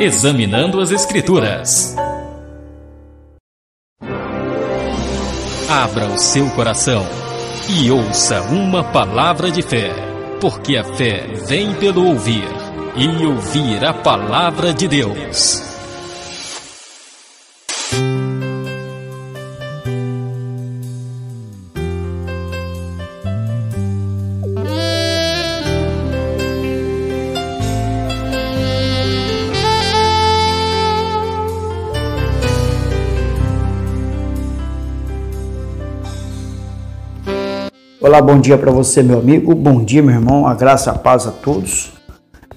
Examinando as Escrituras. Abra o seu coração e ouça uma palavra de fé, porque a fé vem pelo ouvir e ouvir a palavra de Deus. Olá, bom dia para você, meu amigo. Bom dia, meu irmão. A graça, a paz a todos.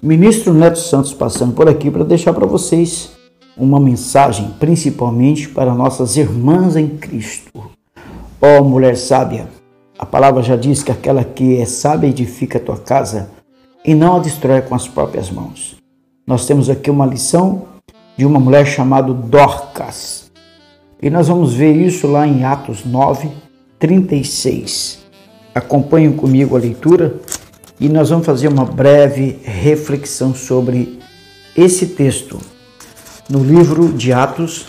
Ministro Neto Santos passando por aqui para deixar para vocês uma mensagem, principalmente para nossas irmãs em Cristo. Ó oh, mulher sábia, a palavra já diz que aquela que é sábia edifica a tua casa e não a destrói com as próprias mãos. Nós temos aqui uma lição de uma mulher chamada Dorcas. E nós vamos ver isso lá em Atos 9, 36. Acompanhem comigo a leitura e nós vamos fazer uma breve reflexão sobre esse texto no livro de Atos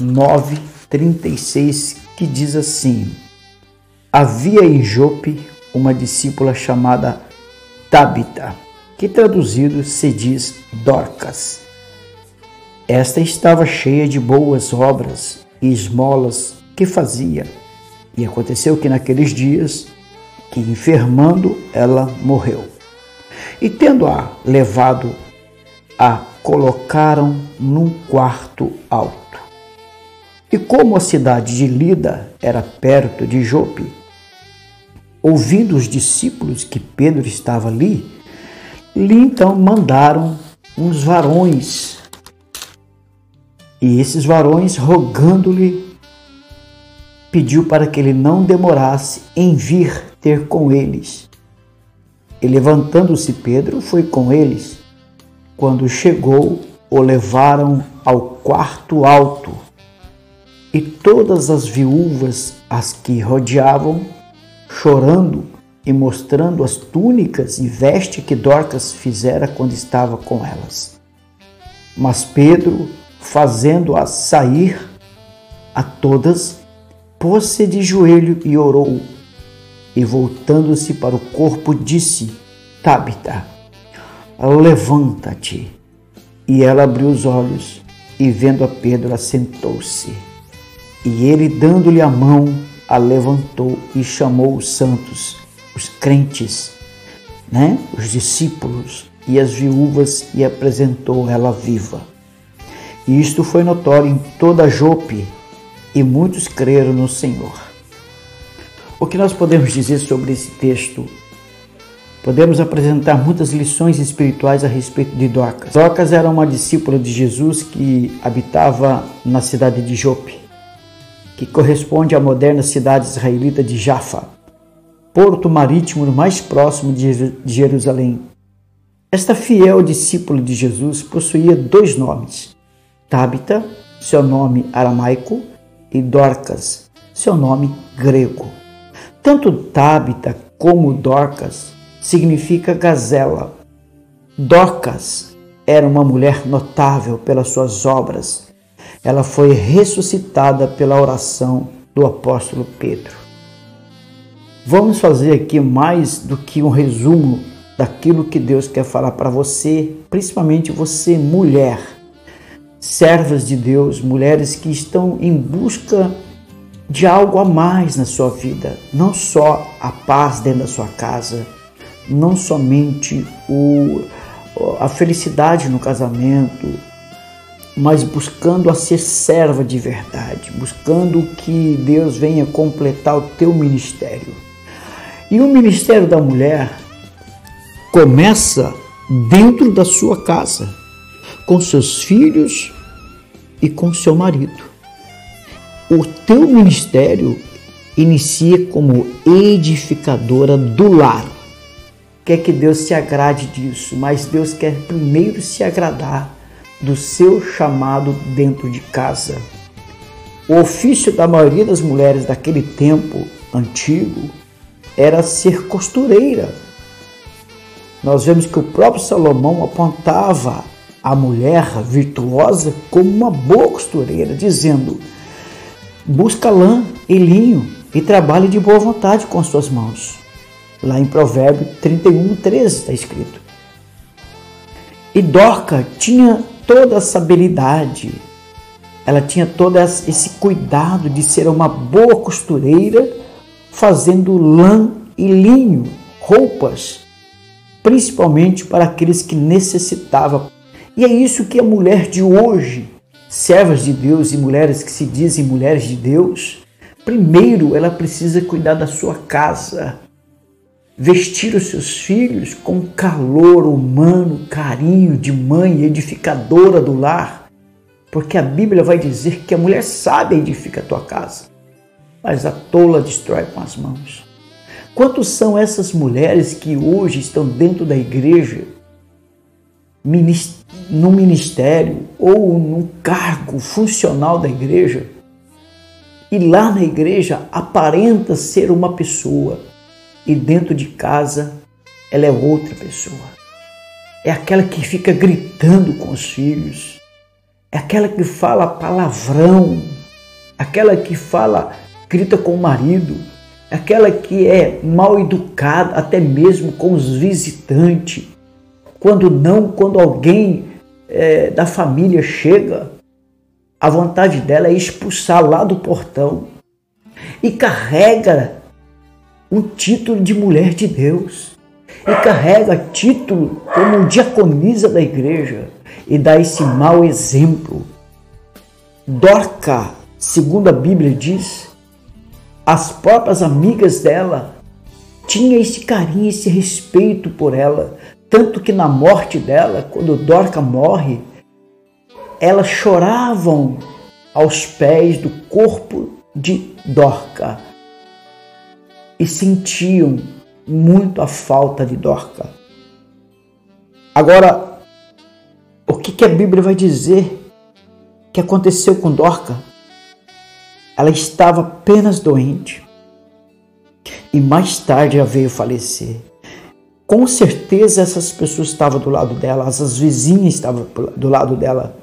9:36 que diz assim: Havia em Jope uma discípula chamada Tabita, que traduzido se diz Dorcas. Esta estava cheia de boas obras e esmolas que fazia. E aconteceu que naqueles dias que, enfermando, ela morreu. E tendo-a levado, a colocaram num quarto alto. E como a cidade de Lida era perto de Jope, ouvindo os discípulos que Pedro estava ali, lhe então mandaram uns varões. E esses varões, rogando-lhe, pediu para que ele não demorasse em vir ter com eles. E levantando-se Pedro, foi com eles. Quando chegou, o levaram ao quarto alto. E todas as viúvas, as que rodeavam, chorando e mostrando as túnicas e veste que Dorcas fizera quando estava com elas. Mas Pedro, fazendo-as sair a todas, pôs-se de joelho e orou e voltando-se para o corpo, disse: Tabita, levanta-te. E ela abriu os olhos e, vendo a Pedro, assentou-se. E ele, dando-lhe a mão, a levantou e chamou os santos, os crentes, né? os discípulos e as viúvas, e apresentou ela viva. E isto foi notório em toda Jope, e muitos creram no Senhor. O que nós podemos dizer sobre esse texto? Podemos apresentar muitas lições espirituais a respeito de Dorcas. Dorcas era uma discípula de Jesus que habitava na cidade de Jope, que corresponde à moderna cidade israelita de Jaffa, porto marítimo mais próximo de Jerusalém. Esta fiel discípula de Jesus possuía dois nomes: Tabita, seu nome aramaico, e Dorcas, seu nome grego. Tanto Tabita como Dorcas significa gazela. Dorcas era uma mulher notável pelas suas obras. Ela foi ressuscitada pela oração do apóstolo Pedro. Vamos fazer aqui mais do que um resumo daquilo que Deus quer falar para você, principalmente você, mulher, servas de Deus, mulheres que estão em busca de algo a mais na sua vida, não só a paz dentro da sua casa, não somente o, a felicidade no casamento, mas buscando a ser serva de verdade, buscando que Deus venha completar o teu ministério. E o ministério da mulher começa dentro da sua casa, com seus filhos e com seu marido. O teu ministério inicia como edificadora do lar. Quer que Deus se agrade disso, mas Deus quer primeiro se agradar do seu chamado dentro de casa. O ofício da maioria das mulheres daquele tempo antigo era ser costureira. Nós vemos que o próprio Salomão apontava a mulher virtuosa como uma boa costureira, dizendo: Busca lã e linho e trabalhe de boa vontade com suas mãos. Lá em Provérbio 31, 13 está escrito. E Dorca tinha toda essa habilidade, ela tinha todo esse cuidado de ser uma boa costureira, fazendo lã e linho, roupas, principalmente para aqueles que necessitavam. E é isso que a mulher de hoje, servas de Deus e mulheres que se dizem mulheres de Deus, primeiro ela precisa cuidar da sua casa, vestir os seus filhos com calor humano, carinho de mãe edificadora do lar, porque a Bíblia vai dizer que a mulher sábia edifica a tua casa, mas a tola destrói com as mãos. Quantos são essas mulheres que hoje estão dentro da igreja, no ministério ou num cargo funcional da igreja, e lá na igreja aparenta ser uma pessoa, e dentro de casa ela é outra pessoa. É aquela que fica gritando com os filhos, é aquela que fala palavrão, aquela que fala, grita com o marido, aquela que é mal educada até mesmo com os visitantes. Quando não, quando alguém é, da família chega, a vontade dela é expulsar lá do portão e carrega um título de mulher de Deus e carrega título como diaconisa da igreja e dá esse mau exemplo. Dorca, segundo a Bíblia diz, as próprias amigas dela tinham esse carinho, esse respeito por ela, tanto que na morte dela, quando Dorca morre, elas choravam aos pés do corpo de Dorca e sentiam muito a falta de Dorca. Agora, o que, que a Bíblia vai dizer que aconteceu com Dorca? Ela estava apenas doente e mais tarde ela veio falecer. Com certeza essas pessoas estavam do lado dela, as vizinhas estavam do lado dela,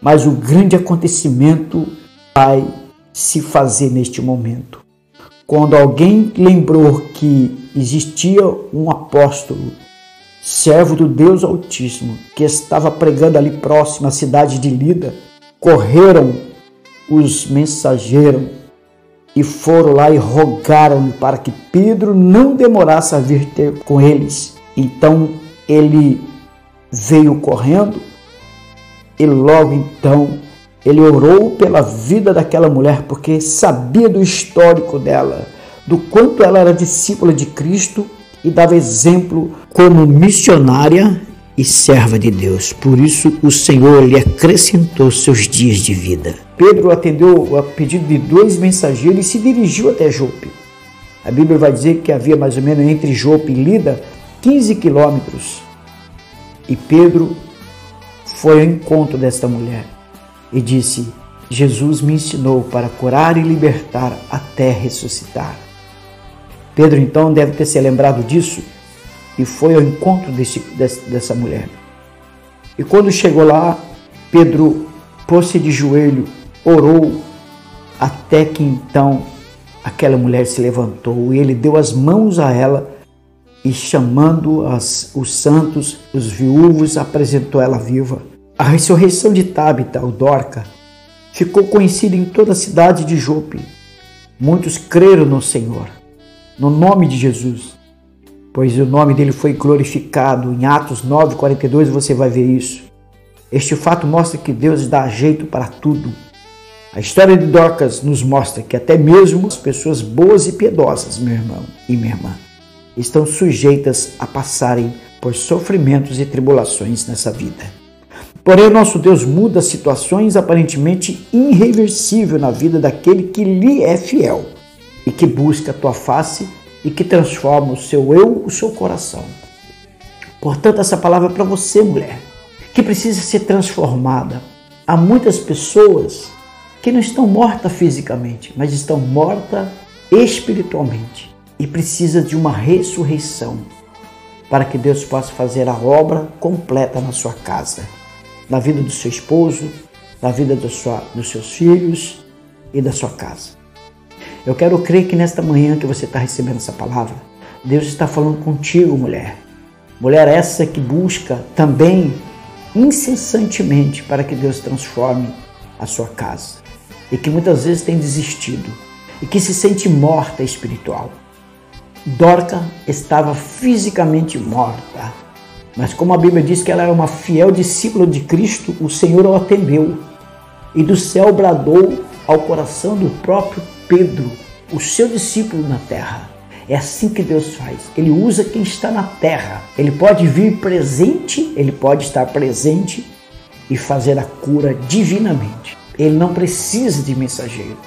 mas o grande acontecimento vai se fazer neste momento. Quando alguém lembrou que existia um apóstolo, servo do Deus Altíssimo, que estava pregando ali próximo à cidade de Lida, correram os mensageiros e foram lá e rogaram para que Pedro não demorasse a vir ter com eles. Então ele veio correndo e logo então ele orou pela vida daquela mulher porque sabia do histórico dela, do quanto ela era discípula de Cristo e dava exemplo como missionária e serva de Deus. Por isso o Senhor lhe acrescentou seus dias de vida. Pedro atendeu a pedido de dois mensageiros e se dirigiu até Jope. A Bíblia vai dizer que havia mais ou menos entre Jope e Lida 15 quilômetros. E Pedro foi ao encontro desta mulher e disse: Jesus me ensinou para curar e libertar até ressuscitar. Pedro então deve ter se lembrado disso e foi ao encontro desse, dessa mulher. E quando chegou lá, Pedro pôs-se de joelho, orou, até que então aquela mulher se levantou e ele deu as mãos a ela e chamando as, os santos, os viúvos, apresentou ela viva. A ressurreição de Tabita, o Dorca, ficou conhecida em toda a cidade de Jope. Muitos creram no Senhor, no nome de Jesus, pois o nome dele foi glorificado. Em Atos 9, 42 você vai ver isso. Este fato mostra que Deus dá jeito para tudo. A história de Dorcas nos mostra que até mesmo as pessoas boas e piedosas, meu irmão e minha irmã, estão sujeitas a passarem por sofrimentos e tribulações nessa vida. Porém, nosso Deus muda situações aparentemente irreversíveis na vida daquele que lhe é fiel e que busca a tua face e que transforma o seu eu, o seu coração. Portanto, essa palavra é para você, mulher, que precisa ser transformada. Há muitas pessoas que não estão mortas fisicamente, mas estão mortas espiritualmente e precisa de uma ressurreição para que Deus possa fazer a obra completa na sua casa. na vida do seu esposo, na vida do sua, dos seus filhos e da sua casa. Eu quero crer que nesta manhã que você está recebendo essa palavra, Deus está falando contigo, mulher. Mulher essa que busca também incessantemente para que Deus transforme a sua casa e que muitas vezes tem desistido e que se sente morta espiritual. Dorca estava fisicamente morta, mas como a Bíblia diz que ela era uma fiel discípula de Cristo, o Senhor a atendeu e do céu bradou ao coração do próprio Pedro, o seu discípulo na terra. É assim que Deus faz. Ele usa quem está na terra. Ele pode vir presente, ele pode estar presente e fazer a cura divinamente. Ele não precisa de mensageiro,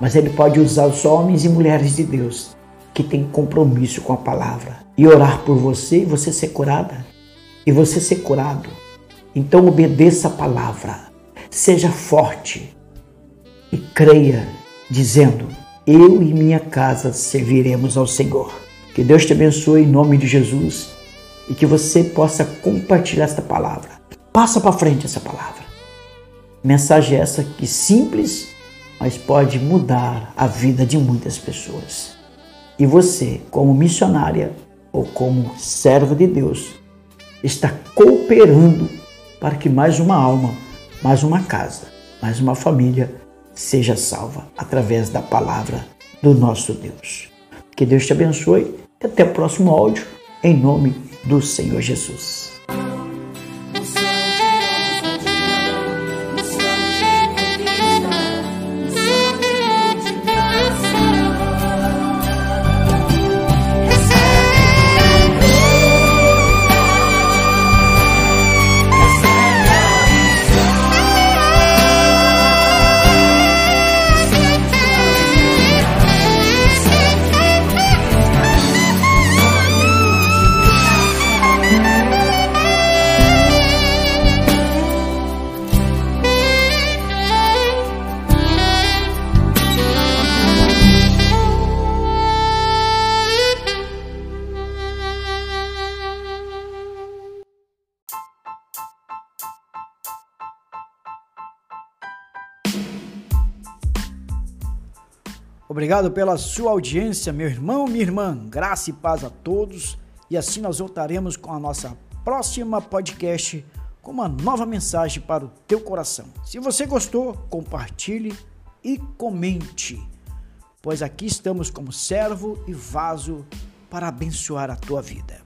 mas ele pode usar os homens e mulheres de Deus que têm compromisso com a palavra e orar por você e você ser curada e você ser curado. Então obedeça a palavra, seja forte e creia, dizendo: Eu e minha casa serviremos ao Senhor. Que Deus te abençoe em nome de Jesus e que você possa compartilhar esta palavra. Passa para frente essa palavra. Mensagem essa que simples, mas pode mudar a vida de muitas pessoas. E você, como missionária ou como serva de Deus, está cooperando para que mais uma alma, mais uma casa, mais uma família seja salva através da palavra do nosso Deus. Que Deus te abençoe e até o próximo áudio, em nome do Senhor Jesus. Obrigado pela sua audiência, meu irmão, minha irmã. Graça e paz a todos. E assim nós voltaremos com a nossa próxima podcast com uma nova mensagem para o teu coração. Se você gostou, compartilhe e comente, pois aqui estamos como servo e vaso para abençoar a tua vida.